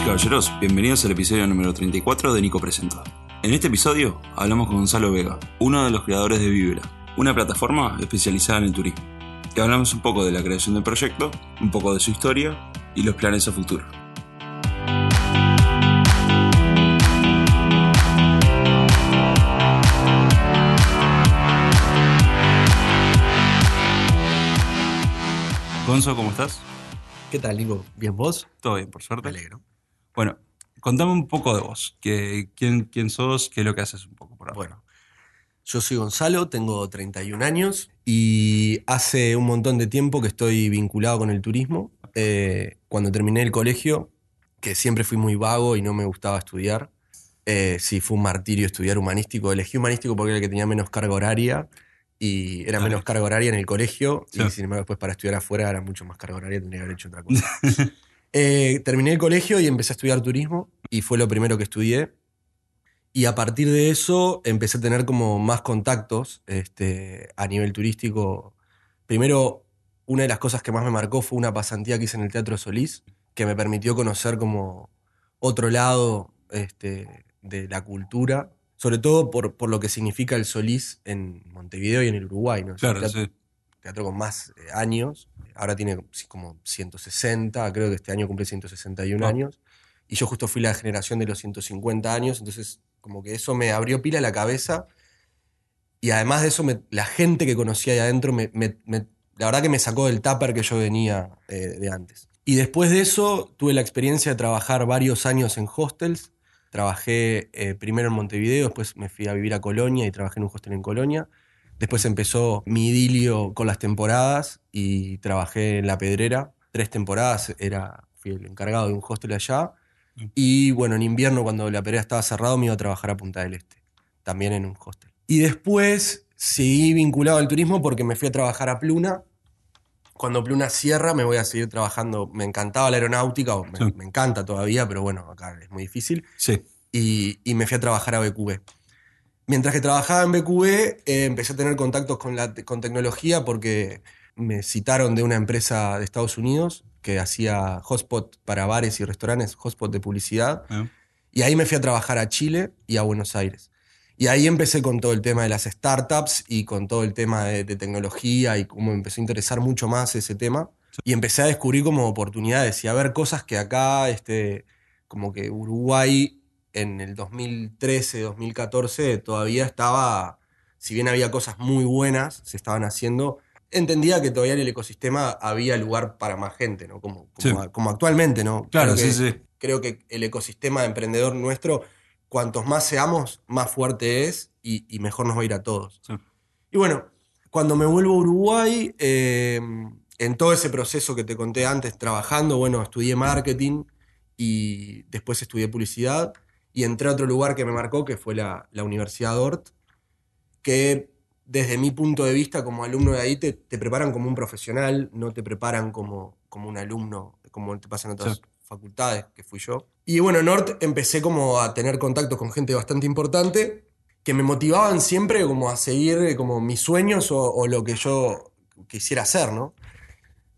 Damas y caballeros, bienvenidos al episodio número 34 de Nico Presenta. En este episodio hablamos con Gonzalo Vega, uno de los creadores de Vivera, una plataforma especializada en el turismo. Y hablamos un poco de la creación del proyecto, un poco de su historia y los planes a futuro. Gonzo, ¿cómo estás? ¿Qué tal, Nico? ¿Bien vos? Todo bien, por suerte. Me alegro. Bueno, contame un poco de vos. Que, quién, ¿Quién sos? ¿Qué es lo que haces un poco por ahora? Bueno, yo soy Gonzalo, tengo 31 años y hace un montón de tiempo que estoy vinculado con el turismo. Eh, cuando terminé el colegio, que siempre fui muy vago y no me gustaba estudiar, eh, sí, fue un martirio estudiar humanístico. Elegí humanístico porque era el que tenía menos carga horaria y era Ah, menos carga horaria en el colegio Sí. y sin embargo después para estudiar afuera era mucho más carga horaria, tendría que haber hecho otra cosa. Eh, terminé el colegio y empecé a estudiar turismo y fue lo primero que estudié. Y a partir de eso empecé a tener como más contactos este, a nivel turístico. Primero, una de las cosas que más me marcó fue una pasantía que hice en el Teatro Solís, que me permitió conocer como otro lado este, de la cultura, sobre todo por, por lo que significa el Solís en Montevideo y en el Uruguay. Claro, teatro- sí. Teatro con más eh, años. Ahora tiene como 160, creo que este año cumple 161 Ah. años. Y yo justo fui la generación de los 150 años, entonces como que eso me abrió pila la cabeza. Y además de eso, me- la gente que conocía ahí adentro, me, me- me- la verdad que me sacó del tupper que yo venía eh, de antes. Y después de eso, tuve la experiencia de trabajar varios años en hostels. Trabajé eh, primero en Montevideo, después me fui a vivir a Colonia y trabajé en un hostel en Colonia. Después empezó mi idilio con las temporadas y trabajé en La Pedrera. Tres temporadas, era, fui el encargado de un hostel allá. Mm. Y bueno, en invierno cuando La Pedrera estaba cerrado me iba a trabajar a Punta del Este, también en un hostel. Y después seguí vinculado al turismo porque me fui a trabajar a Pluna. Cuando Pluna cierra me voy a seguir trabajando. Me encantaba la aeronáutica, o me, Sí. me encanta todavía, pero bueno, acá es muy difícil Sí. y, y me fui a trabajar a BQB. Mientras que trabajaba en BQB, eh, empecé a tener contactos con, la, con tecnología porque me citaron de una empresa de Estados Unidos que hacía hotspot para bares y restaurantes, hotspot de publicidad. Ah, Y ahí me fui a trabajar a Chile y a Buenos Aires. Y ahí empecé con todo el tema de las startups y con todo el tema de, de tecnología y cómo me empezó a interesar mucho más ese tema. Y empecé a descubrir como oportunidades y a ver cosas que acá, este, como que Uruguay en el 2013, 2014 todavía estaba, si bien había cosas muy buenas, se estaban haciendo, entendía que todavía en el ecosistema había lugar para más gente, ¿no? Como, como, Sí. como actualmente, ¿no? Claro, Creo que- sí, sí. creo que el ecosistema emprendedor nuestro, cuantos más seamos, más fuerte es y, y mejor nos va a ir a todos. Sí. Y bueno, cuando me vuelvo a Uruguay, eh, en todo ese proceso que te conté antes, trabajando, bueno, estudié marketing y después estudié publicidad y entré a otro lugar que me marcó, que fue la, la Universidad Dort, que desde mi punto de vista como alumno de ahí te, te preparan como un profesional, no te preparan como, como un alumno, como te pasa en otras Sí. facultades, que fui yo. Y bueno, en Nort empecé como a tener contacto con gente bastante importante que me motivaban siempre como a seguir eh, como mis sueños o, o lo que yo quisiera hacer, ¿no?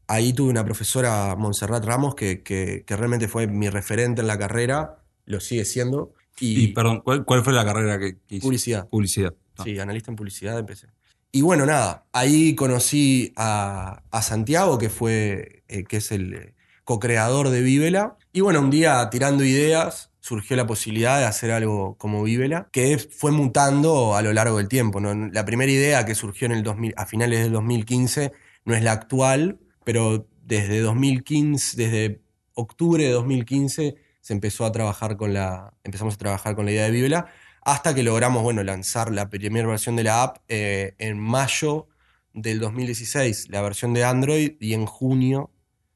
Ahí tuve una profesora, Montserrat Ramos, que, que- que realmente fue mi referente en la carrera, lo sigue siendo. Y, perdón, ¿cuál, cuál fue la carrera que, que hiciste? Publicidad. Publicidad. Ah, Sí, analista en publicidad empecé. Y bueno, nada, ahí conocí a, a Santiago, que fue, eh, que es el eh, co-creador de Vívela. Y bueno, un día tirando ideas, surgió la posibilidad de hacer algo como Vívela, que fue mutando a lo largo del tiempo. ¿no? La primera idea que surgió en el 2000, a finales del 2015 no es la actual, pero desde 2015, desde octubre de 2015 se empezó a trabajar con la, empezamos a trabajar con la idea de Vívela hasta que logramos, bueno, lanzar la primera versión de la app eh, en mayo del 2016, la versión de Android, y en junio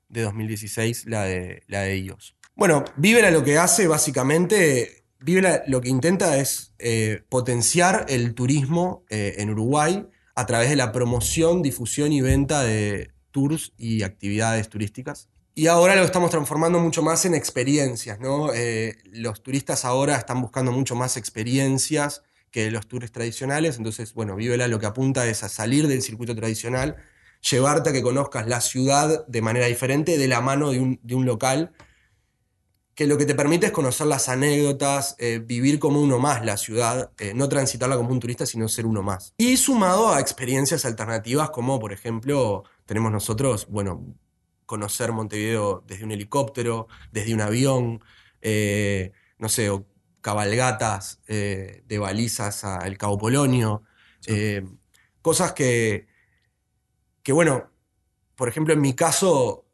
de 2016 la de, la de iOS. Bueno, Vivera lo que hace básicamente, Vivera lo que intenta es eh, potenciar el turismo eh, en Uruguay a través de la promoción, difusión y venta de tours y actividades turísticas. Y ahora lo estamos transformando mucho más en experiencias, ¿no? Eh, los turistas ahora están buscando mucho más experiencias que los tours tradicionales, entonces, bueno, Vivela lo que apunta es a salir del circuito tradicional, llevarte a que conozcas la ciudad de manera diferente de la mano de un, de un local que lo que te permite es conocer las anécdotas, eh, vivir como uno más la ciudad, eh, no transitarla como un turista, sino ser uno más. Y sumado a experiencias alternativas como, por ejemplo, tenemos nosotros, bueno, conocer Montevideo desde un helicóptero, desde un avión, eh, no sé, o cabalgatas de balizas al Cabo Polonio, cosas que, que, bueno, por ejemplo, en mi caso,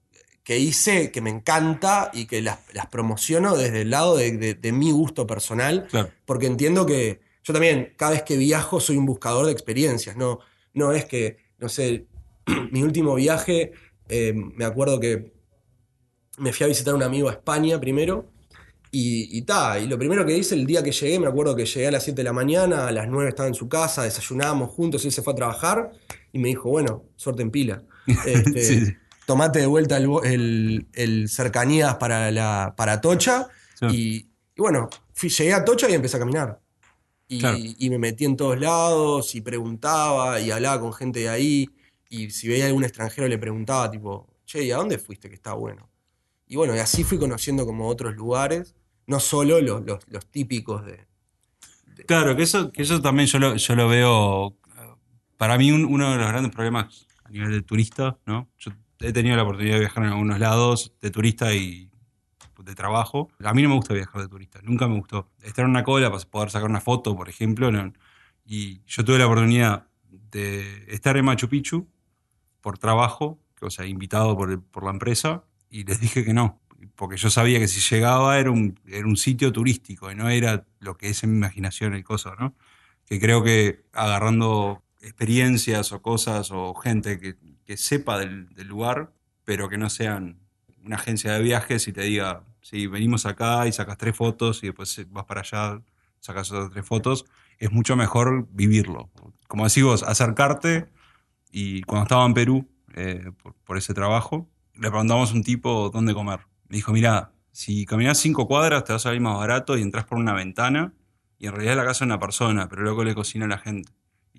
que hice, que me encanta y que las, promociono desde el lado de, mi gusto personal, porque entiendo que yo también, cada vez que viajo, soy un buscador de experiencias, no, no es que, no sé, mi último viaje, eh, me acuerdo que me fui a visitar a un amigo a España primero, y, y, y lo primero que hice el día que llegué, me acuerdo que llegué a las 7 de la mañana, a las 9 estaba en su casa, desayunábamos juntos, él se fue a trabajar y me dijo, bueno, suerte en pila. Este, tomate de vuelta el, cercanías para, la, para Tocha. Y, bueno, llegué a Tocha y empecé a caminar. Y, me metí en todos lados y preguntaba y hablaba con gente de ahí. Y si veía algún extranjero le preguntaba, tipo, che, ¿y a dónde fuiste que está bueno? Y bueno, así fui conociendo como otros lugares, no solo los, los, típicos de, Claro, que eso, que eso también yo lo, yo lo veo. Para mí, uno de los grandes problemas a nivel de turista, ¿no? Yo he tenido la oportunidad de viajar en algunos lados de turista y de trabajo. A mí no me gusta viajar de turista, nunca me gustó. Estar en una cola para poder sacar una foto, por ejemplo, y yo tuve la oportunidad de estar en Machu Picchu por trabajo, o sea, invitado por, la empresa, y les dije que no, porque yo sabía que si llegaba era un, sitio turístico y no era lo que es en mi imaginación el coso, ¿no? Que creo que agarrando experiencias o cosas o gente que que sepa del, lugar, pero que no sean una agencia de viajes y te diga, sí, venimos acá y sacas tres fotos y después vas para allá, sacas otras tres fotos, es mucho mejor vivirlo. Como decís vos, acercarte y cuando estaba en Perú eh, por, ese trabajo, le preguntamos a un tipo dónde comer. Me dijo, mira, si caminas cinco cuadras te va a salir más barato y entras por una ventana y en realidad la casa de una persona, pero luego le cocina a la gente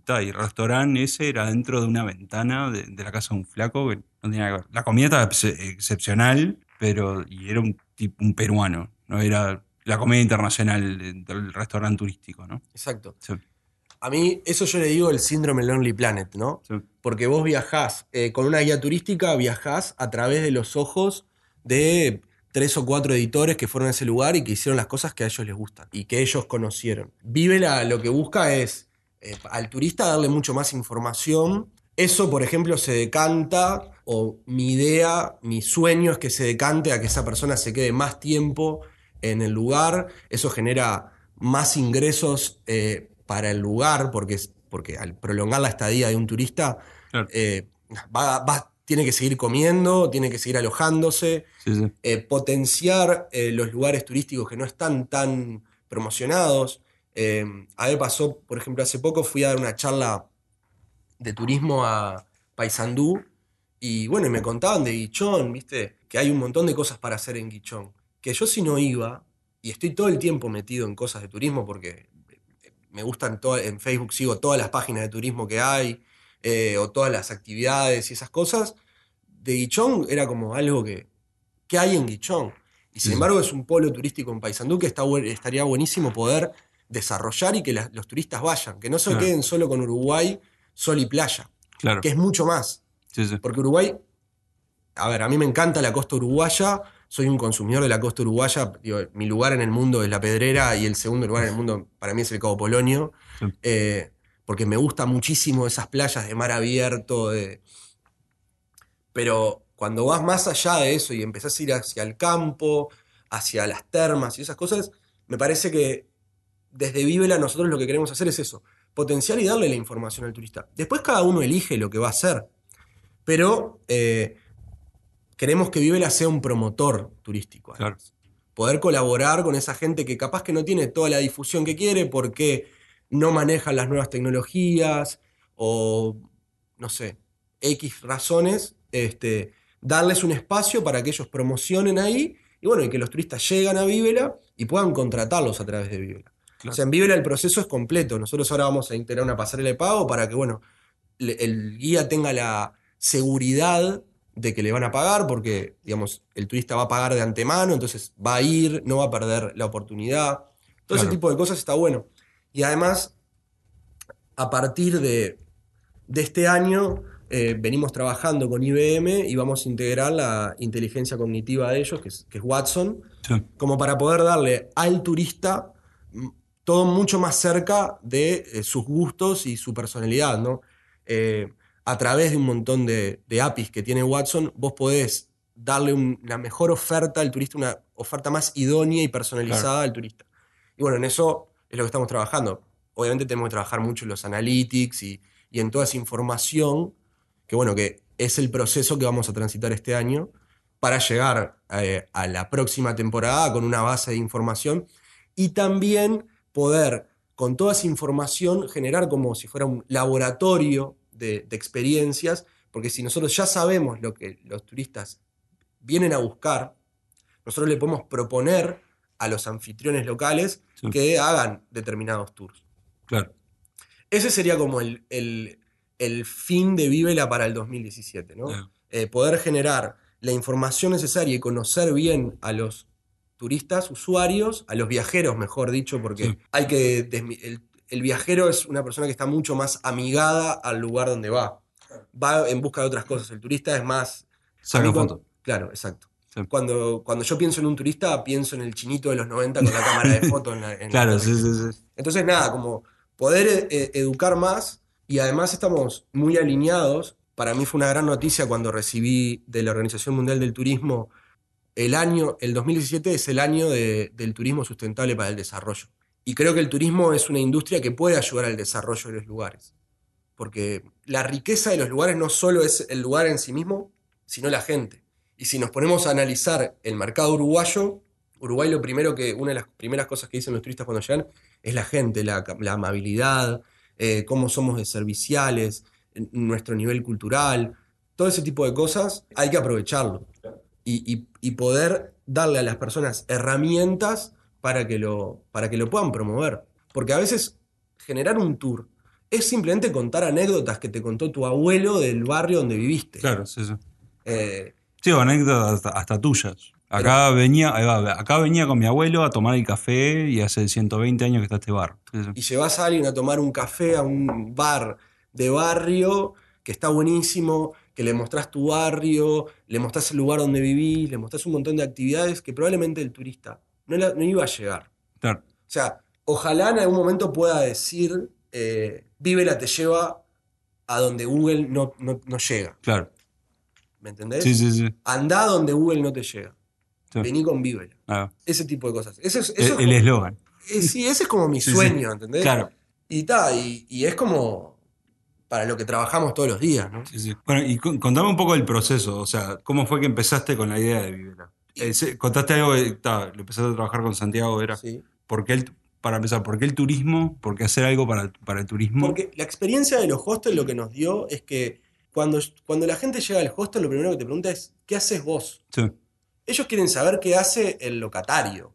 y el restaurante ese era dentro de una ventana de, la casa de un flaco que no tenía que ver. La comida estaba excepcional, pero y era un, tipo, un peruano, no era la comida internacional del restaurante turístico, ¿no? Exacto. A mí, eso yo le digo el síndrome Lonely Planet, ¿no? Porque vos viajás eh, con una guía turística, viajás a través de los ojos de tres o cuatro editores que fueron a ese lugar y que hicieron las cosas que a ellos les gustan y que ellos conocieron. Vive lo que busca es eh, al turista darle mucho más información. Eso, por ejemplo, se decanta, o mi idea, mi sueño es que se decante a que esa persona se quede más tiempo en el lugar. Eso genera más ingresos eh, para el lugar, porque, porque al prolongar la estadía de un turista, eh, tiene que seguir comiendo, tiene que seguir alojándose, potenciar los lugares turísticos que no están tan promocionados. Eh, a mí pasó, por ejemplo, hace poco fui a dar una charla de turismo a Paysandú y bueno, me contaban de Guichón, ¿viste? Que hay un montón de cosas para hacer en Guichón. Que yo si no iba, y estoy todo el tiempo metido en cosas de turismo porque me gustan, todo, en Facebook sigo todas las páginas de turismo que hay, eh, o todas las actividades y esas cosas, de Guichón era como algo que, que hay en Guichón. Y sin embargo es un polo turístico en Paysandú que está, estaría buenísimo poder desarrollar y que los turistas vayan, que no se queden solo con Uruguay, sol y playa, claro. que es mucho más. Porque Uruguay, a ver, a mí me encanta la costa uruguaya, soy un consumidor de la costa uruguaya, mi lugar en el mundo es la Pedrera y el segundo lugar en el mundo para mí es el Cabo Polonio, eh, porque me gusta muchísimo esas playas de mar abierto, pero cuando vas más allá de eso y empezás a ir hacia el campo, hacia las termas y esas cosas, me parece que desde Vivela nosotros lo que queremos hacer es eso, potenciar y darle la información al turista. Después cada uno elige lo que va a hacer, pero eh, queremos que Vivela sea un promotor turístico. Poder colaborar con esa gente que capaz que no tiene toda la difusión que quiere porque no manejan las nuevas tecnologías o, no sé, X razones, este, darles un espacio para que ellos promocionen ahí y bueno, y que los turistas llegan a Vivela y puedan contratarlos a través de Vivela. O sea, en Vivela el proceso es completo. Nosotros ahora vamos a integrar una pasarela de pago para que, bueno, el guía tenga la seguridad de que le van a pagar porque, digamos, el turista va a pagar de antemano, entonces va a ir, no va a perder la oportunidad. Todo ese tipo de cosas está bueno. Y además, a partir de, de este año, eh, venimos trabajando con IBM y vamos a integrar la inteligencia cognitiva de ellos, que es, que es Watson, Sí. como para poder darle al turista mm, todo mucho más cerca de eh, sus gustos y su personalidad, ¿no? Eh, a través de un montón de, de APIs que tiene Watson, vos podés darle un- una mejor oferta al turista, una oferta más idónea y personalizada al turista. Y bueno, en eso es lo que estamos trabajando. Obviamente tenemos que trabajar mucho en los analytics y, y en toda esa información, que bueno, que es el proceso que vamos a transitar este año para llegar eh, a la próxima temporada con una base de información y también poder con toda esa información generar como si fuera un laboratorio de, de experiencias, porque si nosotros ya sabemos lo que los turistas vienen a buscar, nosotros le podemos proponer a los anfitriones locales Sí. que hagan determinados tours. Claro. Ese sería como el, el- el fin de Vivela para el 2017, ¿no? Eh, poder generar la información necesaria y conocer bien a los turistas, usuarios, a los viajeros, mejor dicho, porque Sí. hay que el, el viajero es una persona que está mucho más amigada al lugar donde va. Va en busca de otras cosas. El turista es más. Saca foto. Claro, exacto. Sí. Cuando, cuando yo pienso en un turista, pienso en el chinito de los 90 con la cámara de foto en la, en la Claro, sí, sí, sí. Entonces, nada, como poder eh, educar más y además estamos muy alineados. Para mí fue una gran noticia cuando recibí de la Organización Mundial del Turismo el año, el 2017 es el año de- del turismo sustentable para el desarrollo. Y creo que el turismo es una industria que puede ayudar al desarrollo de los lugares. Porque la riqueza de los lugares no solo es el lugar en sí mismo, sino la gente. Y si nos ponemos a analizar el mercado uruguayo, Uruguay lo primero que, una de las primeras cosas que dicen los turistas cuando llegan es la gente, la, amabilidad, eh, cómo somos de serviciales, nuestro nivel cultural, todo ese tipo de cosas hay que aprovecharlo y, y- y poder darle a las personas herramientas para que, lo, para que lo puedan promover. Porque a veces generar un tour es simplemente contar anécdotas que te contó tu abuelo del barrio donde viviste. Claro, sí, sí. Eh, Sí, o anécdotas hasta, hasta tuyas. Acá venía, va, acá venía con mi abuelo a tomar el café y hace 120 años que está este bar. Sí, sí. y llevas a alguien a tomar un café a un bar de barrio que está buenísimo, que le mostrás tu barrio, le mostrás el lugar donde vivís, le mostrás un montón de actividades que probablemente el turista no, la- no iba a llegar. Claro. O sea, ojalá en algún momento pueda decir, eh, Vívela te lleva a donde Google no, no- no llega. Claro. ¿Me entendés? Sí, sí, sí. Andá donde Google no te llega. Sí. Vení con Vívela. Ah, Ese tipo de cosas. Eso es, eso el es eslogan. eh, sí, ese es como mi Sí, sueño, ¿entendés? Claro. Y, ta, y, y es como para lo que trabajamos todos los días, ¿no? Sí, sí. Bueno, y con- contame un poco el proceso, o sea, ¿cómo fue que empezaste con la idea de Vivera? Eh, contaste algo, que, ta, lo empezaste a trabajar con Santiago, era, Sí. ¿por qué el, para empezar, ¿por qué el turismo? ¿Por qué hacer algo para, para el turismo? Porque la experiencia de los hostels lo que nos dio es que cuando, cuando la gente llega al hostel, lo primero que te pregunta es, ¿qué haces vos? Sí, Ellos quieren saber qué hace el locatario.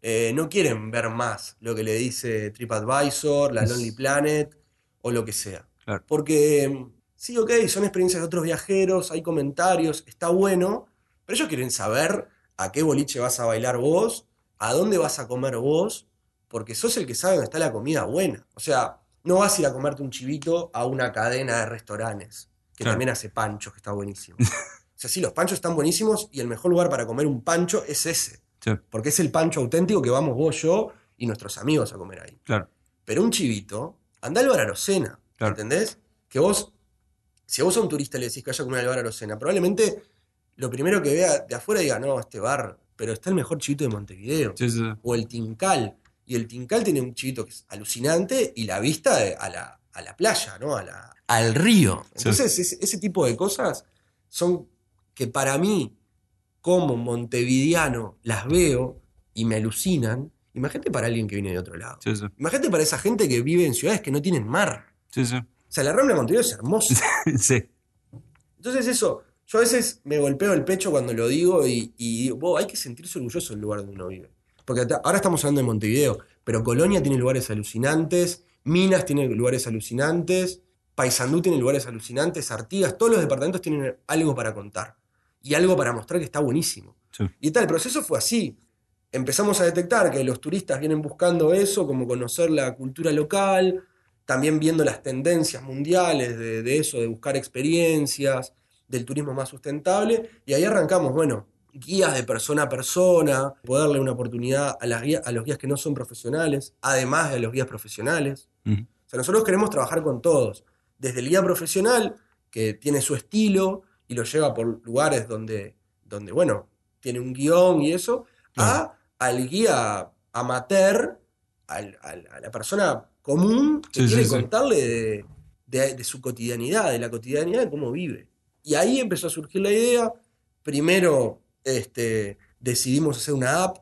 Eh, no quieren ver más lo que le dice TripAdvisor, la Lonely Planet o lo que sea. Claro. Porque mm, sí, ok, son experiencias de otros viajeros, hay comentarios, está bueno, pero ellos quieren saber a qué boliche vas a bailar vos, a dónde vas a comer vos, porque sos el que sabe dónde está la comida buena. O sea, no vas a ir a comerte un chivito a una cadena de restaurantes, que Claro. también hace panchos, que está buenísimo. O sea, sí, los panchos están buenísimos y el mejor lugar para comer un pancho es ese. sí, Porque es el pancho auténtico que vamos vos, yo y nuestros amigos a comer ahí. claro. Pero un chivito, anda al bar Arocena, Claro. ¿entendés? Que vos, si vos a un turista le decís que vaya a comer al bar Arocena, probablemente lo primero que vea de afuera diga, no, este bar, pero está el mejor chivito de Montevideo. Sí, sí. O el Tincal. Y el Tincal tiene un chivito que es alucinante y la vista de- a, la, a la playa, ¿no? A la- al río. Sí. Entonces, ese, ese tipo de cosas son que para mí, como montevideano, las veo y me alucinan. Imagínate para alguien que viene de otro lado. Sí, sí. Imagínate para esa gente que vive en ciudades que no tienen mar. Sí, sí. O sea, la Rambla de Montevideo es hermosa. Sí. Entonces eso, yo a veces me golpeo el pecho cuando lo digo y, y digo, "Vos, hay que sentirse orgulloso del lugar donde uno vive. Porque ahora estamos hablando de Montevideo, pero Colonia tiene lugares alucinantes, Minas tiene lugares alucinantes, Paysandú tiene lugares alucinantes, Artigas, todos los departamentos tienen algo para contar y algo para mostrar que está buenísimo. Sí. Y tal, el proceso fue así. Empezamos a detectar que los turistas vienen buscando eso, como conocer la cultura local, también viendo las tendencias mundiales de, de eso, de buscar experiencias, del turismo más sustentable, y ahí arrancamos, bueno, guías de persona a persona, poderle una oportunidad a, las guías- a los guías que no son profesionales, además de los guías profesionales. O sea, nosotros queremos trabajar con todos, desde el guía profesional, que tiene su estilo y lo lleva por lugares donde, donde bueno, tiene un guion y eso, a, al guía amateur, al- al- a la persona común que Sí, quiere sí, sí. contarle de, de- de su cotidianidad, de la cotidianidad de cómo vive. Y ahí empezó a surgir la idea. Primero este, decidimos hacer una app,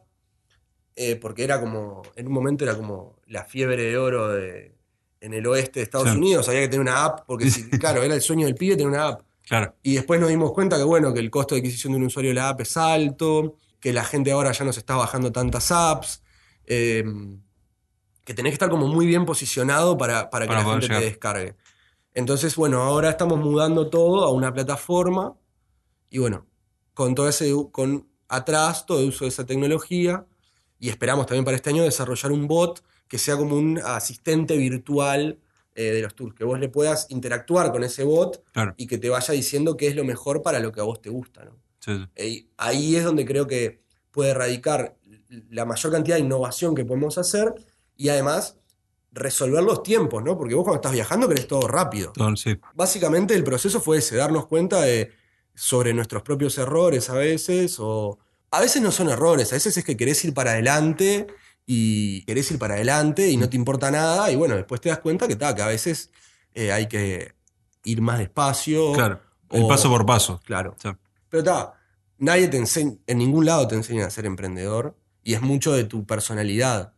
eh, porque era como, en un momento era como la fiebre de oro de- en el oeste de Estados. Unidos, había que tener una app, porque si- claro, era el sueño del pibe tener una app. Claro. Y después nos dimos cuenta que, bueno, que el costo de adquisición de un usuario de la app es alto, que la gente ahora ya no se está bajando tantas apps, eh, que tenés que estar como muy bien posicionado para, para que Para la gente te descargue. Entonces, bueno, ahora estamos mudando todo a una plataforma y bueno, con todo ese, con atrás, todo el uso de esa tecnología y esperamos también para este año desarrollar un bot que sea como un asistente virtual eh, de los tours, que vos le puedas interactuar con ese bot Claro. y que te vaya diciendo qué es lo mejor para lo que a vos te gusta. ¿no? Sí, sí. Eh, ahí es donde creo que puede radicar la mayor cantidad de innovación que podemos hacer y además resolver los tiempos, ¿no? Porque vos cuando estás viajando querés todo rápido. Sí. Básicamente el proceso fue ese, darnos cuenta de sobre nuestros propios errores a veces, o a veces no son errores, a veces es que querés ir para adelante y querés ir para adelante y no te importa nada, y bueno, después te das cuenta que, ta, que a veces eh, hay que ir más despacio. Claro. El o- paso por paso. Claro. Sí. Pero está, nadie te enseña, en ningún lado te enseña a ser emprendedor y es mucho de tu personalidad.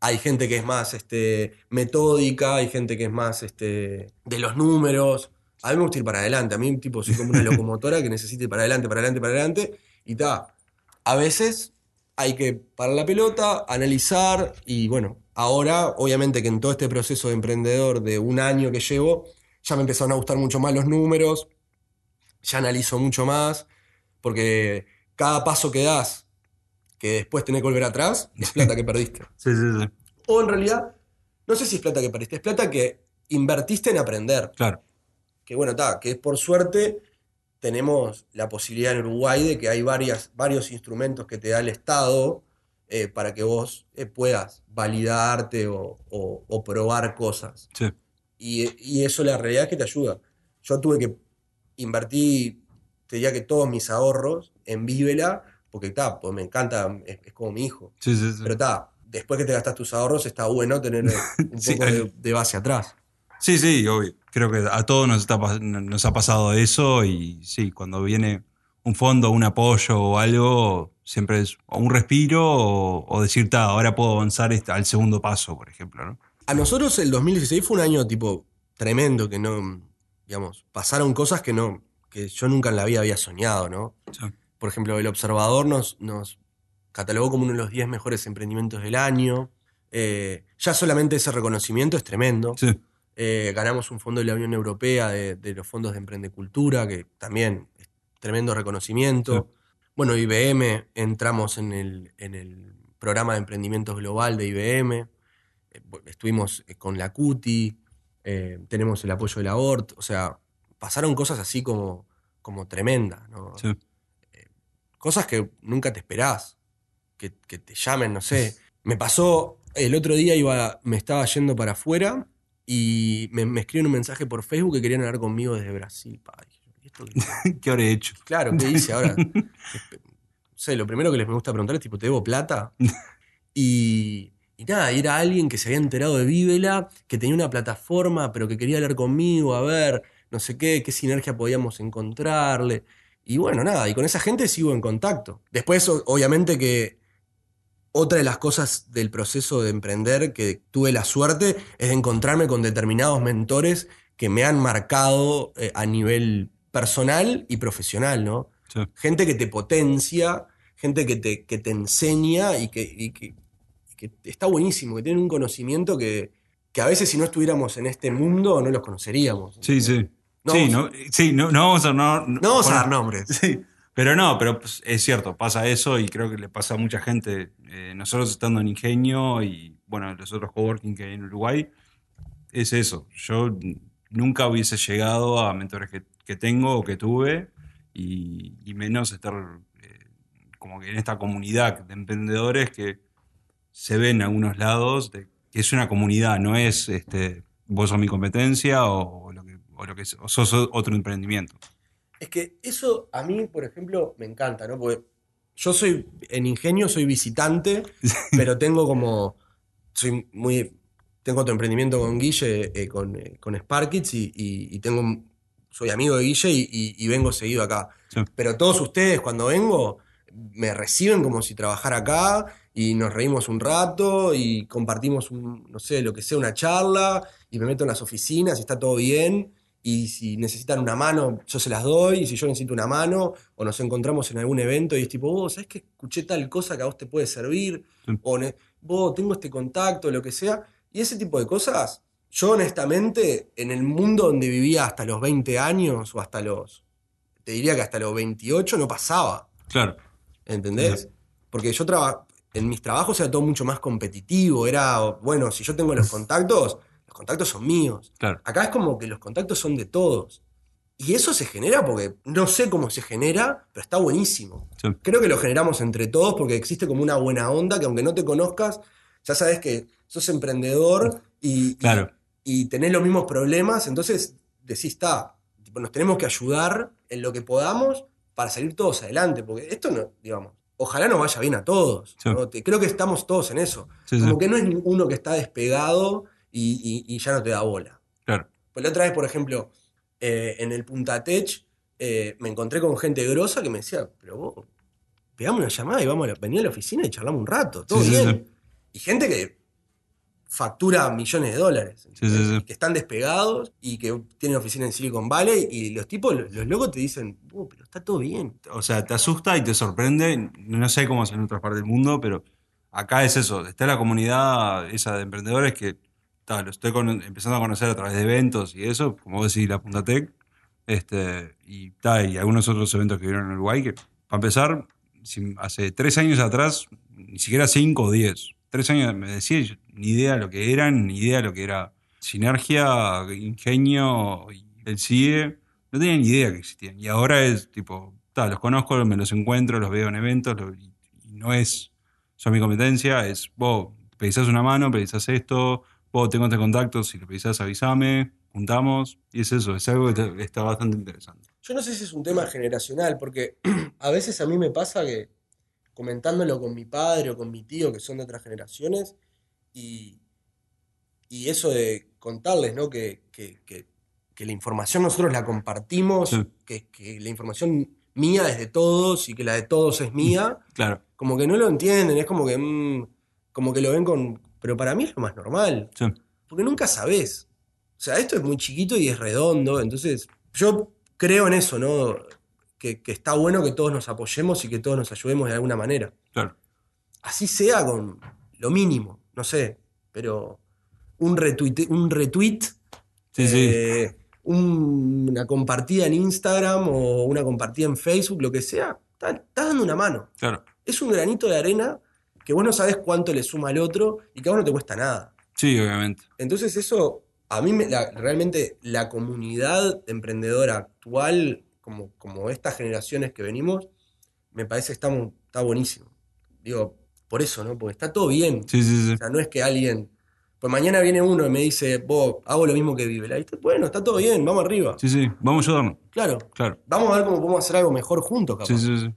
Hay gente que es más este, metódica, hay gente que es más este, de los números. A mí me gusta ir para adelante. A mí, tipo, soy como una locomotora que necesita ir para adelante, para adelante, para adelante. Y ta. A veces hay que parar la pelota, analizar. Y bueno, ahora, obviamente, que en todo este proceso de emprendedor de un año que llevo, ya me empezaron a gustar mucho más los números. Ya analizo mucho más. Porque cada paso que das, que después tenés que volver atrás, es plata que perdiste. Sí, sí, sí. O en realidad, no sé si es plata que perdiste, es plata que invertiste en aprender. Claro. Que bueno, está, que por suerte tenemos la posibilidad en Uruguay de que hay varias, varios instrumentos que te da el Estado eh, para que vos eh, puedas validarte o, o- o probar cosas. Sí. Y, y eso la realidad es que te ayuda. Yo tuve que invertir, te diría que todos mis ahorros en Vívela, porque está, pues me encanta, es, es como mi hijo. Sí, sí, sí. Pero está, después que te gastas tus ahorros, está bueno tener un poco de, de base atrás. Sí, sí, obvio. Creo que a todos nos, está, nos ha pasado eso y sí, cuando viene un fondo, un apoyo o algo, siempre es o un respiro o, o decir, "Ta, ahora puedo avanzar este- al segundo paso, por ejemplo, ¿no? A nosotros el 2016 fue un año tipo tremendo, que no, digamos, pasaron cosas que no, que yo nunca en la vida había soñado, ¿no? Sí. Por ejemplo, el Observador nos, nos catalogó como uno de los 10 mejores emprendimientos del año. Eh, ya solamente ese reconocimiento es tremendo. Sí, Eh, ganamos un fondo de la Unión Europea de, de los fondos de Emprendecultura, que también es tremendo reconocimiento. Bueno, IBM, entramos en el, en el programa de emprendimientos global de IBM. Eh, estuvimos con la CUTI, eh, tenemos el apoyo de la ORT. O sea, pasaron cosas así como, como tremendas, ¿no? sí. Cosas que nunca te esperás, que, que te llamen, no sé. Me pasó, el otro día iba, me estaba yendo para afuera y me, me escribieron un mensaje por Facebook que querían hablar conmigo desde Brasil. pa. Y yo, ¿y esto qué? ¿Qué habré hecho? claro, ¿qué hice ahora? No sé, lo primero que les me gusta preguntar es tipo, ¿te debo plata? Y, y nada, era alguien que se había enterado de Vívela, que tenía una plataforma, pero que quería hablar conmigo, a ver, no sé qué, qué sinergia podíamos encontrarle. Y bueno, nada, y con esa gente sigo en contacto. Después, obviamente que otra de las cosas del proceso de emprender que tuve la suerte es de encontrarme con determinados mentores que me han marcado eh, a nivel personal y profesional, ¿no? Sí. Gente que te potencia, gente que te, que te enseña y que, y que- y que está buenísimo, que tienen un conocimiento que, que a veces si no estuviéramos en este mundo no los conoceríamos. Sí, sí. No sí, vamos no, sí, no, no vamos a. No, No vamos a dar nombres. Sí, pero no, pero pues, es cierto, pasa eso y creo que le pasa a mucha gente. Eh, nosotros estando en Ingenio y, bueno, los otros coworking que hay en Uruguay, es eso. Yo nunca hubiese llegado a mentores que, que tengo o que tuve y, y menos estar eh, como que en esta comunidad de emprendedores que se ve en algunos lados, de, que es una comunidad, no es este, vos sos mi competencia o, o lo que o sos otro emprendimiento. Es que eso a mí, por ejemplo, me encanta, ¿no? Porque yo soy, en Ingenio soy visitante, pero tengo como, soy muy, tengo otro emprendimiento con Guille, eh, con, eh, con Sparkits y, y- y tengo, soy amigo de Guille y, y- y vengo seguido acá. Sí. Pero todos ustedes cuando vengo me reciben como si trabajara acá y nos reímos un rato y compartimos, un, no sé, lo que sea, una charla y me meto en las oficinas y está todo bien. Y si necesitan una mano, yo se las doy. Y si yo necesito una mano, o nos encontramos en algún evento y es tipo, vos, ¿sabés que escuché tal cosa que a vos te puede servir? Sí. O vos, tengo este contacto, lo que sea. Y ese tipo de cosas, yo honestamente, en el mundo donde vivía hasta los 20 años o hasta los, te diría que hasta los 28 no pasaba. Claro. ¿Entendés? Porque yo traba- en mis trabajos era todo mucho más competitivo. Era, bueno, si yo tengo los contactos, contactos son míos. Claro. Acá es como que los contactos son de todos. Y eso se genera porque no sé cómo se genera, pero está buenísimo. Sí. Creo que lo generamos entre todos porque existe como una buena onda que aunque no te conozcas, ya sabes que sos emprendedor y, y- Claro. y tenés los mismos problemas, entonces decís, está, nos tenemos que ayudar en lo que podamos para salir todos adelante, porque esto no, digamos, ojalá nos vaya bien a todos. Sí. ¿no? Te- Creo que estamos todos en eso. Sí. Como que no es uno que está despegado y, y- y ya no te da bola. Claro. Pues la otra vez, por ejemplo, eh, en el Punta Tech, eh, me encontré con gente grosa que me decía, pero vos, pegame una llamada y vamos a la, vení a la oficina y charlamos un rato, todo Sí, bien. sí. Y gente que factura millones de dólares, que están despegados y que tienen oficina en Silicon Valley y los tipos, los, los locos te dicen, "Oh, pero está todo bien. O sea, te asusta y te sorprende. No sé cómo es en otras partes del mundo, pero acá es eso. Está la comunidad esa de emprendedores que ta, lo estoy con- empezando a conocer a través de eventos y eso, como decís, la Punta Tech. Este, y, ta, y algunos otros eventos que vieron en Uruguay, que para empezar, hace tres años atrás, ni siquiera cinco o diez, tres años me decía, ni idea lo que eran, ni idea lo que era sinergia, ingenio, el CIE, no tenía ni idea que existían. Y ahora es tipo, ta, los conozco, me los encuentro, los veo en eventos, y, no es, son mi competencia, es vos precisás una mano, precisás esto, tengo este contacto, si lo precisás avísame, juntamos, y es eso, es algo que está bastante interesante. Yo no sé si es un tema generacional, porque a veces a mí me pasa que comentándolo con mi padre o con mi tío, que son de otras generaciones, y, y eso de contarles, ¿no? Que, que- que- que la información nosotros la compartimos, Sí. que, que la información mía es de todos y que la de todos es mía, Claro, como que no lo entienden, es como que, mm, como que lo ven con... Pero para mí es lo más normal. sí, Porque nunca sabés. O sea, esto es muy chiquito y es redondo. Entonces, yo creo en eso, ¿no? Que, que está bueno que todos nos apoyemos y que todos nos ayudemos de alguna manera. claro. Así sea con lo mínimo, no sé. Pero un retweet, un retweet Sí, sí, eh, un- una compartida en Instagram o una compartida en Facebook, lo que sea, está- estás dando una mano. claro. Es un granito de arena que vos no sabés cuánto le suma al otro y que a vos no te cuesta nada. Sí, obviamente. Entonces eso, a mí me- la- realmente la comunidad emprendedora actual, como, como estas generaciones que venimos, me parece que está, buenísimo. Digo, por eso, ¿no? Porque está todo bien. Sí, sí, sí. O sea, no es que alguien... Pues mañana viene uno y me dice, vos, hago lo mismo que vive. Bueno, está todo bien, vamos arriba. Sí, sí, vamos a ayudarnos. Claro. Claro. Vamos a ver cómo podemos hacer algo mejor juntos, capaz. Sí, sí, sí.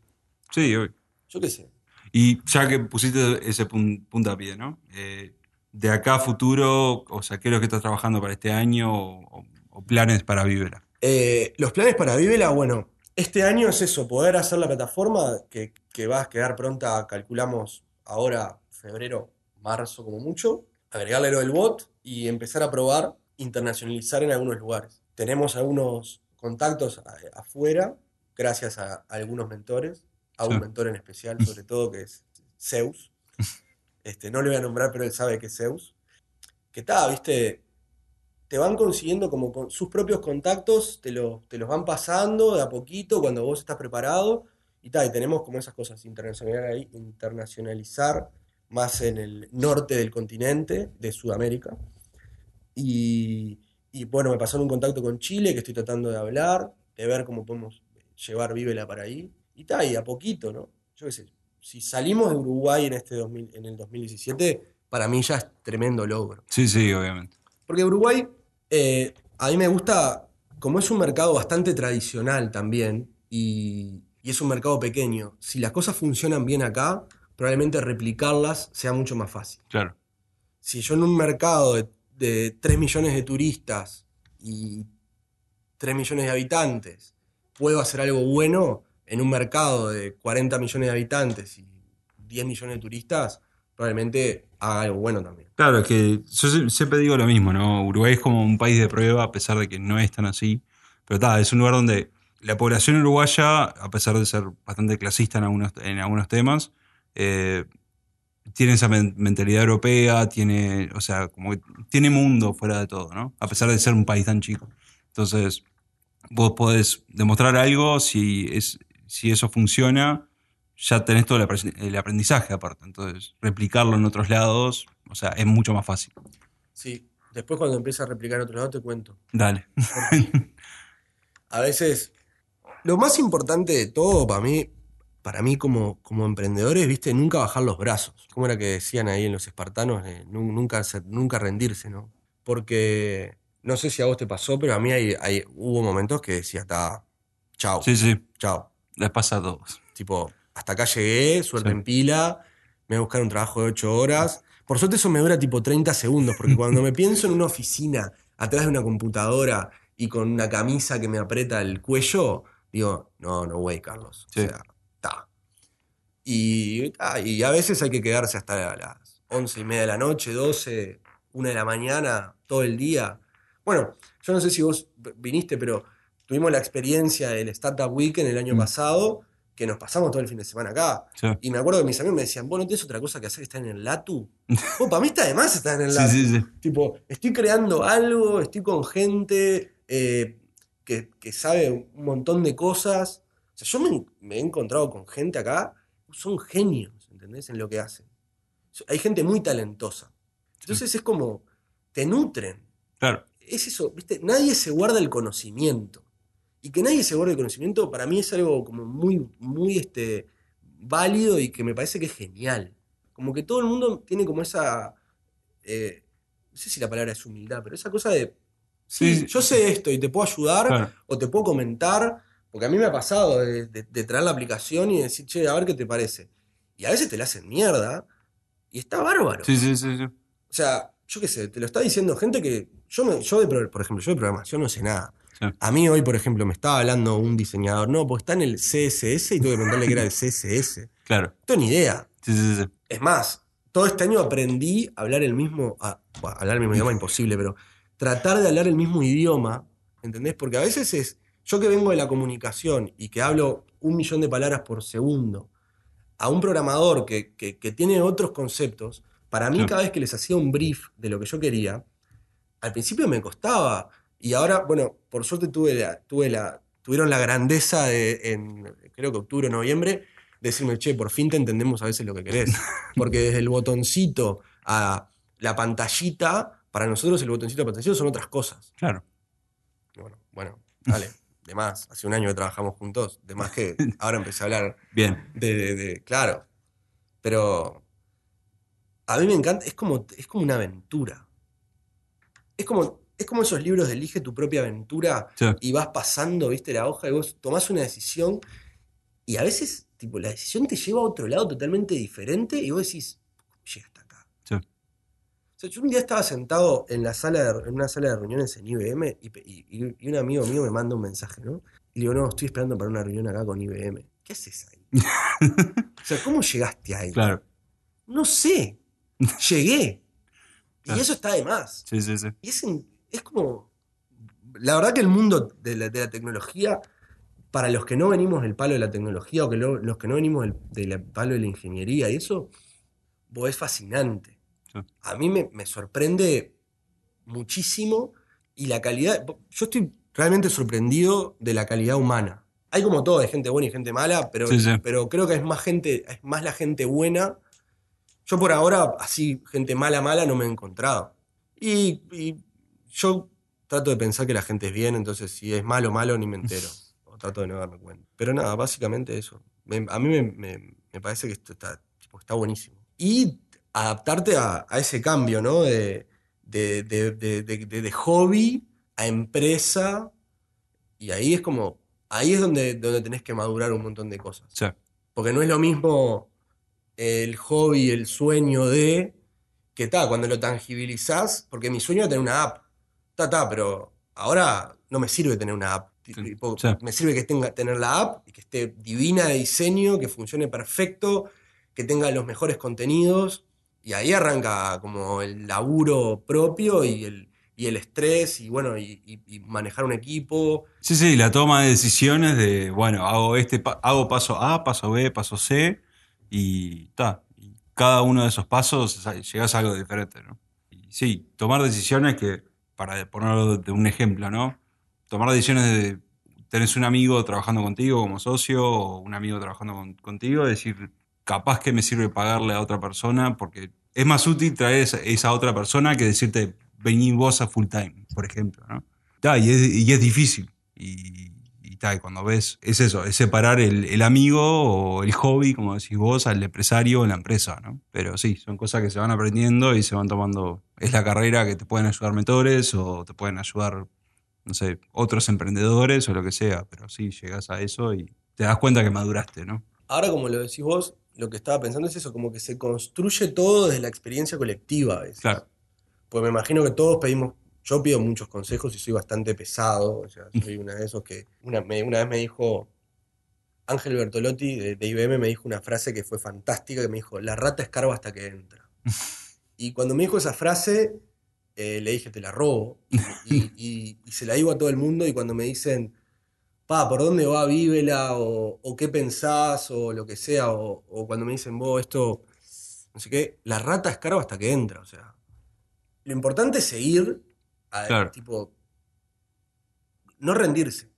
Sí, obvio. Yo qué sé. Y ya que pusiste ese pun- puntapié, ¿no? Eh, de acá a futuro, o sea, ¿qué es lo que estás trabajando para este año o, o planes para Vivera? Eh, los planes para Vivela, bueno, este año es eso, poder hacer la plataforma que, que va a quedar pronta, calculamos ahora, febrero, marzo como mucho, agregarle lo del bot y empezar a probar, internacionalizar en algunos lugares. Tenemos algunos contactos afuera, gracias a algunos mentores, a un Sí. mentor en especial, sobre todo, que es Zeus. Este, no le voy a nombrar, pero él sabe que es Zeus. que está, viste, te van consiguiendo como con sus propios contactos, te, lo- te los van pasando de a poquito cuando vos estás preparado. Y tal, y tenemos como esas cosas, internacional- internacionalizar más en el norte del continente, de Sudamérica. Y, y, bueno, me pasaron un contacto con Chile que estoy tratando de hablar, de ver cómo podemos llevar Vívela para ahí. Y tal, y a poquito, ¿no? Yo qué sé, si salimos de Uruguay en, este 2000 en el 2017, para mí ya es tremendo logro. Sí, sí, obviamente. Porque Uruguay, eh, a mí me gusta, como es un mercado bastante tradicional también, y, y es un mercado pequeño, si las cosas funcionan bien acá, probablemente replicarlas sea mucho más fácil. Claro. Si yo en un mercado de, de 3 millones de turistas y 3 millones de habitantes puedo hacer algo bueno, en un mercado de 40 millones de habitantes y 10 millones de turistas, probablemente haga algo bueno también. Claro, es que yo sie- siempre digo lo mismo, ¿no? Uruguay es como un país de prueba, a pesar de que no es tan así. Pero está, es un lugar donde la población uruguaya, a pesar de ser bastante clasista en algunos, en algunos temas, eh, tiene esa men- mentalidad europea, tiene, o sea, como que tiene mundo fuera de todo, ¿no? A pesar de ser un país tan chico. Entonces, vos podés demostrar algo, si, es, si eso funciona, ya tenés todo el apre- el aprendizaje aparte. Entonces, replicarlo en otros lados, o sea, es mucho más fácil. Sí, después cuando empiece a replicar en otro lado te cuento. Dale. A veces, lo más importante de todo para mí, para mí como, como emprendedores, viste, nunca bajar los brazos. Como era que decían ahí en los espartanos, nu- nunca, nunca rendirse, ¿no? Porque no sé si a vos te pasó, pero a mí hay, hay- hubo momentos que decía, está, chao, Sí, sí, chao. Les pasa a todos. Tipo, hasta acá llegué, suerte Sí. en pila, me voy a buscar un trabajo de 8 horas. Por suerte eso me dura tipo 30 segundos, porque cuando me pienso en una oficina, atrás de una computadora y con una camisa que me aprieta el cuello, digo, no, no, güey, Carlos. Sí. O sea, ta. Y, ta, y a veces hay que quedarse hasta las 11 y media de la noche, 12, 1 de la mañana, todo el día. Bueno, yo no sé si vos viniste, pero tuvimos la experiencia del Startup Weekend el año Mm. pasado, que nos pasamos todo el fin de semana acá. Sí, Y me acuerdo que mis amigos me decían, vos no tienes otra cosa que hacer que estar en el Latu. Vos, para mí está de más estar en el Latu. sí, sí. Tipo, estoy creando algo, estoy con gente eh, que, que sabe un montón de cosas. O sea, yo me, me he encontrado con gente acá, son genios, ¿entendés? En lo que hacen. Hay gente muy talentosa. Entonces es como, te nutren. Claro. Es eso, ¿viste? Nadie se guarda el conocimiento. Y que nadie se guarde el conocimiento, para mí es algo como muy, muy este, válido y que me parece que es genial. Como que todo el mundo tiene como esa, eh, no sé si la palabra es humildad, pero esa cosa de, sí, yo sé esto y te puedo ayudar Claro. o te puedo comentar, porque a mí me ha pasado de, de- de traer la aplicación y decir, che, a ver qué te parece. Y a veces te la hacen mierda y está bárbaro. Sí, sí, sí, sí. O sea, yo qué sé, te lo está diciendo gente que. Yo, no- yo de, por ejemplo, yo de programación no sé nada. A mí hoy, por ejemplo, me estaba hablando un diseñador, no, porque está en el CSS y tuve que preguntarle qué era el CSS. Claro. No tengo ni idea. Sí, sí, sí. Es más, todo este año aprendí a hablar el mismo. a- bueno, hablar el mismo idioma imposible, pero tratar de hablar el mismo idioma, ¿entendés? Porque a veces es. Yo que vengo de la comunicación y que hablo un millón de palabras por segundo, a un programador que, que- que tiene otros conceptos, para mí cada vez que les hacía un brief de lo que yo quería, al principio me costaba. Y ahora, bueno, por suerte tuve la, tuve la, tuvieron la grandeza de, en, creo que octubre o noviembre, de decirme, che, por fin te entendemos a veces lo que querés. Porque desde el botoncito a la pantallita, para nosotros el botoncito a pantallita son otras cosas. Claro. Bueno, bueno, dale, de más. Hace un año que trabajamos juntos, de más que ahora empecé a hablar Bien. de, de- de- claro. Pero a mí me encanta, es como, es como una aventura. Es como, es como esos libros de Elige tu propia aventura Sí. y vas pasando, viste, la hoja y vos tomás una decisión y a veces, tipo, la decisión te lleva a otro lado totalmente diferente y vos decís, ¿cómo llegué hasta acá? Sí. O sea, yo un día estaba sentado en, la sala de- en una sala de reuniones en IBM y, un amigo mío me manda un mensaje, ¿no? Y le digo, no, estoy esperando para una reunión acá con IBM. ¿Qué haces ahí? O sea, ¿cómo llegaste ahí? Claro. No sé. Llegué. Y eso está de más. Sí, sí, sí. Y es, en- es como. La verdad que el mundo de la, de la tecnología, para los que no venimos del palo de la tecnología o que lo- los que no venimos del, del palo de la ingeniería y eso, es fascinante. Sí. A mí me, me sorprende muchísimo y la calidad. Yo estoy realmente sorprendido de la calidad humana. Hay como todo, hay gente buena y gente mala, pero, Sí, sí. pero creo que es más gente, es más la gente buena. Yo por ahora, así, gente mala, mala, no me he encontrado. Y, y yo trato de pensar que la gente es bien, entonces si es malo, malo, ni me entero. o trato de no darme cuenta. Pero nada, básicamente eso. Me- a mí me, me- me parece que esto está, tipo, está buenísimo. Y adaptarte a, a ese cambio, ¿no? De, de, de- de- hobby a empresa. Y ahí es como, ahí es donde, donde tenés que madurar un montón de cosas. Sí. Porque no es lo mismo el hobby, el sueño de que está, cuando lo tangibilizás, porque mi sueño es tener una app. Ta, ta, pero ahora no me sirve tener una app. Me sirve que tenga, tener la app y que esté divina de diseño, que funcione perfecto, que tenga los mejores contenidos. Y ahí arranca como el laburo propio y el, y el estrés y bueno, y, y- y manejar un equipo. Sí, sí, la toma de decisiones de, bueno, hago este, hago paso A, paso B, paso C, y. Y cada uno de esos pasos llegás a algo diferente, ¿no? Y sí, tomar decisiones que, para ponerlo de un ejemplo, ¿no? Tomar decisiones de, tenés un amigo trabajando contigo como socio, o un amigo trabajando con- contigo, decir, capaz que me sirve pagarle a otra persona, porque es más útil traer esa, otra persona que decirte, vení vos a full time, por ejemplo, ¿no? Y, es, difícil. Y cuando ves, es eso, es separar el, el amigo o el hobby, como decís vos, al empresario o la empresa, ¿no? Pero sí, son cosas que se van aprendiendo y se van tomando. Es la carrera que te pueden ayudar mentores o te pueden ayudar, no sé, otros emprendedores o lo que sea. Pero sí, llegas a eso y te das cuenta que maduraste, ¿no? Ahora, como lo decís vos, lo que estaba pensando es eso, como que se construye todo desde la experiencia colectiva a veces. Claro. Pues me imagino que todos pedimos, yo pido muchos consejos y soy bastante pesado, o sea, soy una de esos que, una, me- una vez me dijo, Ángel Bertolotti de, de IBM me dijo una frase que fue fantástica, que me dijo, la rata escarba hasta que entra. Y cuando me dijo esa frase, eh, le dije, te la robo, y, y- y- y se la digo a todo el mundo, y cuando me dicen, pa, ¿por dónde va Vívela? O, o qué pensás, o lo que sea, o, o cuando me dicen, vos, esto, no sé qué, la rata escarba hasta que entra, o sea. Lo importante es seguir, a- Claro. tipo, no rendirse.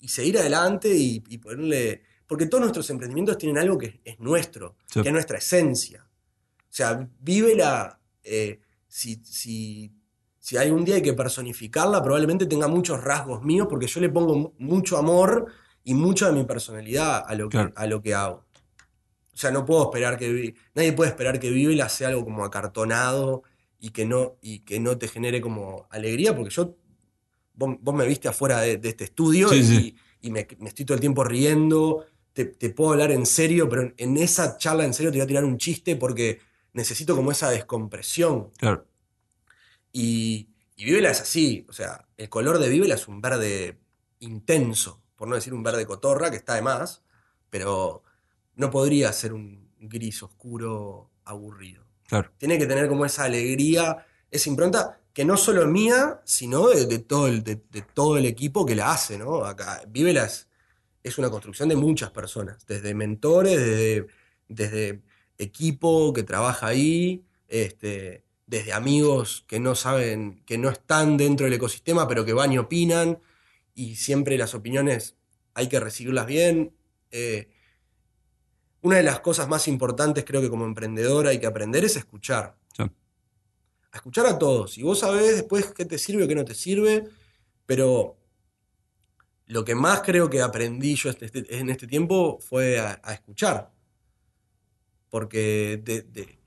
Y seguir adelante y, y ponerle. Porque todos nuestros emprendimientos tienen algo que es nuestro, Sí. que es nuestra esencia. O sea, vívela. eh, si, si, si algún día hay que personificarla, probablemente tenga muchos rasgos míos, porque yo le pongo mu- mucho amor y mucha de mi personalidad a lo que, a lo que hago. O sea, no puedo esperar que. Nadie puede esperar que Vívela sea algo como acartonado y que no, y que no te genere como alegría, porque yo. Vos, vos me viste afuera de, de este estudio Sí, y, sí. y me, me estoy todo el tiempo riendo. Te, te puedo hablar en serio, pero en, en esa charla en serio te voy a tirar un chiste porque necesito como esa descompresión. Claro. Y, y Vívela es así, o sea, el color de Vívela es un verde intenso, por no decir un verde cotorra, que está de más, pero no podría ser un gris oscuro aburrido. Tiene que tener como esa alegría, esa impronta, que no solo es mía, sino de, todo, el, equipo que la hace, ¿no? Acá, Vívela es, es una construcción de muchas personas, desde mentores, desde, desde equipo que trabaja ahí, este, desde amigos que no saben, que no están dentro del ecosistema, pero que van y opinan, y siempre las opiniones hay que recibirlas bien. Eh, una de las cosas más importantes creo que como emprendedor hay que aprender es escuchar. Sí. A escuchar a todos. Y vos sabés después qué te sirve o qué no te sirve, pero lo que más creo que aprendí yo este- este- en este tiempo fue a, a escuchar. Porque de, de-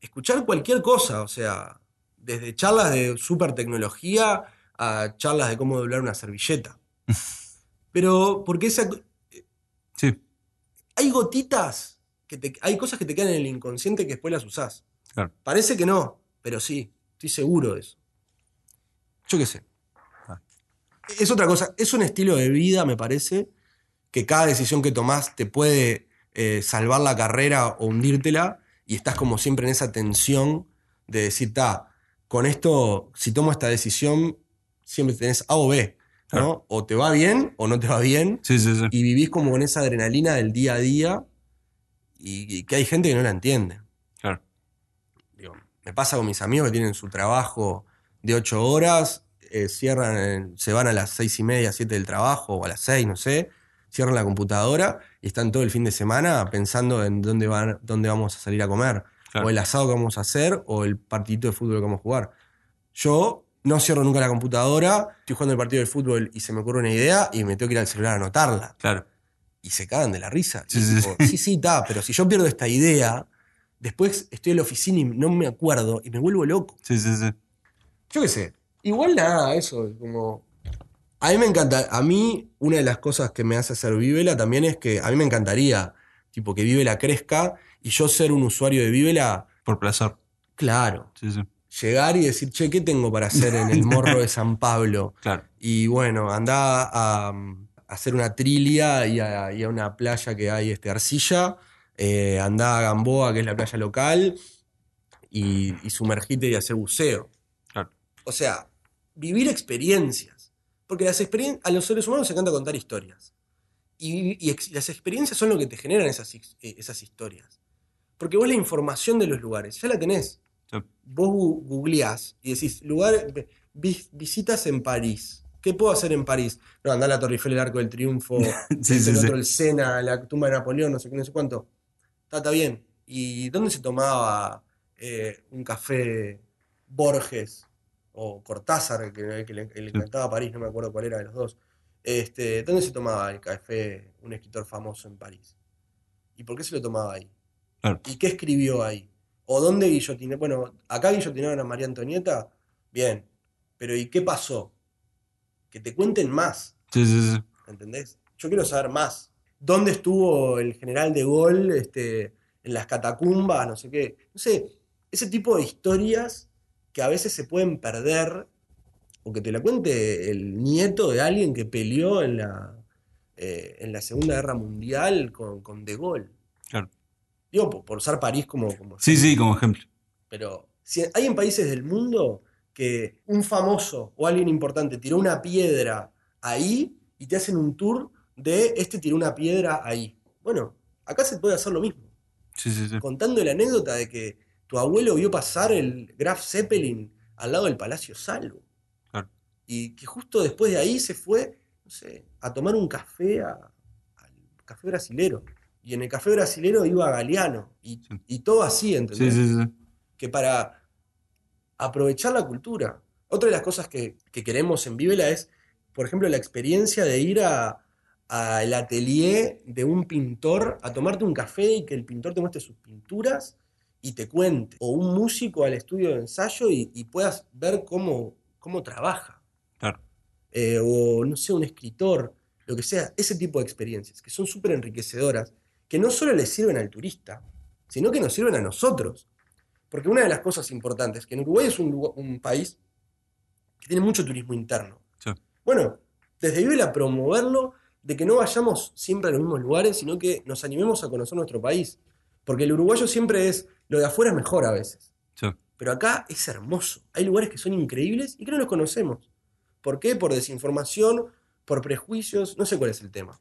escuchar cualquier cosa, o sea, desde charlas de super tecnología a charlas de cómo doblar una servilleta. Pero porque esa, Sí, hay gotitas, que te- hay cosas que te quedan en el inconsciente que después las usás. claro. Parece que no, pero sí, estoy seguro de eso. Yo qué sé. Ah. Es otra cosa, es un estilo de vida, me parece, que cada decisión que tomás te puede eh, salvar la carrera o hundírtela, y estás como siempre en esa tensión de decir, ta, con esto, si tomo esta decisión, siempre tenés A o B, O te va bien o no te va bien, Sí, sí, sí. y vivís como con esa adrenalina del día a día y, y que hay gente que no la entiende. Claro. Digo, me pasa con mis amigos que tienen su trabajo de 8 horas, eh, cierran, en- se van a las seis y media, 7 del trabajo, o a las 6, no sé, cierran la computadora y están todo el fin de semana pensando en dónde, van, dónde vamos a salir a comer, Claro. o el asado que vamos a hacer, o el partidito de fútbol que vamos a jugar. Yo no cierro nunca la computadora, estoy jugando el partido de fútbol y se me ocurre una idea y me tengo que ir al celular a anotarla. Claro. Y se cagan de la risa. Sí, Y sí, tipo, sí, sí, está, pero si yo pierdo esta idea, después estoy en la oficina y no me acuerdo y me vuelvo loco. Sí, sí, sí. Yo qué sé. Igual nada, eso, como. A mí me encanta. A mí, una de las cosas que me hace hacer Vivela también es que a mí me encantaría, tipo, que Vivela crezca y yo ser un usuario de Vivela, Por placer. claro. Sí, sí. Llegar y decir, che, ¿qué tengo para hacer en el morro de San Pablo? Claro. Y bueno, andá a, a hacer una trilia y a, y a una playa que hay este, arcilla. eh, andá a Gamboa, que es la playa local, y, y sumergite y hacer buceo. Claro. O sea, vivir experiencias. Porque las experien- a los seres humanos nos encanta contar historias. Y, y ex- las experiencias son lo que te generan esas, eh, esas historias. Porque vos la información de los lugares, ya la tenés. Sí. Vos googleás y decís, lugar, vi- visitas en París. ¿Qué puedo hacer en París? No, andá a la Torre Eiffel, el Arco del Triunfo, Sí, el sí, sí. otro, el Sena, la tumba de Napoleón, no sé qué, no sé cuánto. Está, está bien. ¿Y dónde se tomaba eh, un café Borges o Cortázar, que, que le, encantaba París, no me acuerdo cuál era de los dos? Este, ¿Dónde se tomaba el café un escritor famoso en París? ¿Y por qué se lo tomaba ahí? Claro. ¿Y qué escribió ahí? ¿O dónde guillotiné? Bueno, acá guillotinaron a María Antonieta, bien. Pero ¿y qué pasó? Que te cuenten más. Sí, sí, sí. ¿Entendés? Yo quiero saber más. ¿Dónde estuvo el general de Gaulle este, en las catacumbas? No sé qué. No sé, ese tipo de historias que a veces se pueden perder o que te la cuente el nieto de alguien que peleó en la, eh, en la Segunda Guerra Mundial con, con de Gaulle. Claro. Digo, por, por usar París como... como Sí, sí, como ejemplo. pero si hay en países del mundo que un famoso o alguien importante tiró una piedra ahí y te hacen un tour de este tiró una piedra ahí. Bueno, acá se puede hacer lo mismo. Sí, sí, sí. Contando la anécdota de que tu abuelo vio pasar el Graf Zeppelin al lado del Palacio Salvo. Claro. Y que justo después de ahí se fue, no sé, a tomar un café a- al café brasilero. Y en el café brasilero iba Galeano. Y, Sí. y todo así, ¿entendés? Sí, sí, sí. que para aprovechar la cultura. Otra de las cosas que, que queremos en Vivela es, por ejemplo, la experiencia de ir a al atelier de un pintor a tomarte un café y que el pintor te muestre sus pinturas y te cuente. O un músico al estudio de ensayo y, y puedas ver cómo, cómo trabaja. Claro. Eh, o, no sé, un escritor, lo que sea. Ese tipo de experiencias que son súper enriquecedoras, que no solo le sirven al turista, sino que nos sirven a nosotros. Porque una de las cosas importantes, que en Uruguay es un, lugar- un país que tiene mucho turismo interno. Sí. Bueno, desde Vivela promoverlo de que no vayamos siempre a los mismos lugares, sino que nos animemos a conocer nuestro país. Porque el uruguayo siempre es, lo de afuera es mejor a veces. Sí. Pero acá es hermoso. Hay lugares que son increíbles y que no los conocemos. ¿Por qué? Por desinformación, por prejuicios, no sé cuál es el tema.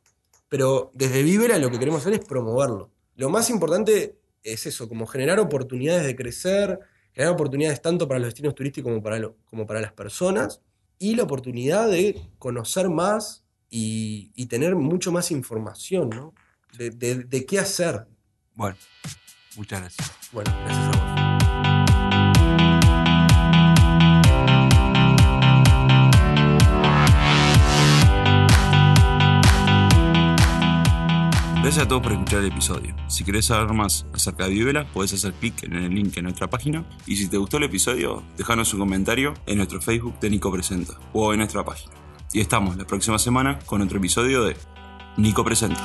Pero desde Vivera lo que queremos hacer es promoverlo. Lo más importante es eso, como generar oportunidades de crecer, generar oportunidades tanto para los destinos turísticos como para, lo- como para las personas, y la oportunidad de conocer más y, y tener mucho más información, ¿no? De, de- de qué hacer. Bueno, muchas gracias. Bueno, gracias a vos. Gracias a todos por escuchar el episodio. Si querés saber más acerca de Vivela, podés hacer clic en el link en nuestra página. Y si te gustó el episodio, déjanos un comentario en nuestro Facebook de Nico Presenta o en nuestra página. Y estamos la próxima semana con otro episodio de Nico Presenta.